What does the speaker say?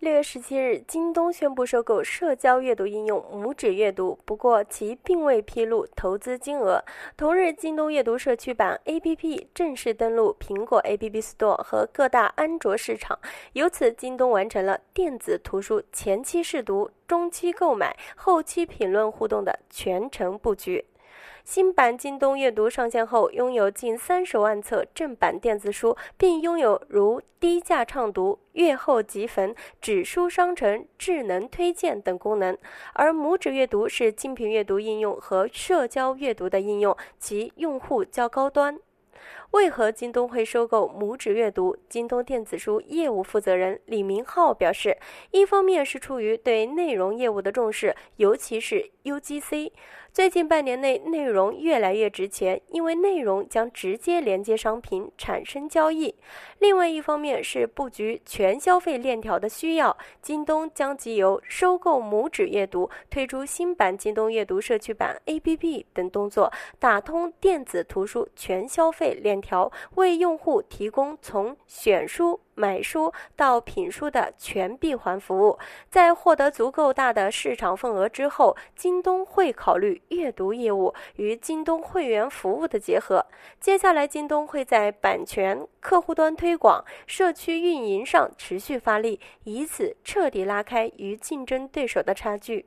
六月十七日，京东宣布收购社交阅读应用拇指阅读，不过其并未披露投资金额。同日，京东阅读社区版 APP 正式登陆苹果 App Store 和各大安卓市场，由此，京东完成了电子图书前期试读、中期购买、后期评论互动的全程布局。新版京东阅读上线后，拥有近三十万册正版电子书，并拥有如低价畅读、阅后即焚、纸书商城、智能推荐等功能。而拇指阅读是精品阅读应用和社交阅读的应用，其用户较高端。为何京东会收购拇指阅读？京东电子书业务负责人李明浩表示，一方面是出于对内容业务的重视，尤其是 UGC。最近半年内，内容越来越值钱，因为内容将直接连接商品，产生交易。另外一方面是布局全消费链条的需要，京东将即由收购拇指阅读、推出新版京东阅读社区版 APP 等动作，打通电子图书全消费链条，为用户提供从选书。买书到品书的全闭环服务，在获得足够大的市场份额之后，京东会考虑阅读业务与京东会员服务的结合。接下来，京东会在版权、客户端推广、社区运营上持续发力，以此彻底拉开与竞争对手的差距。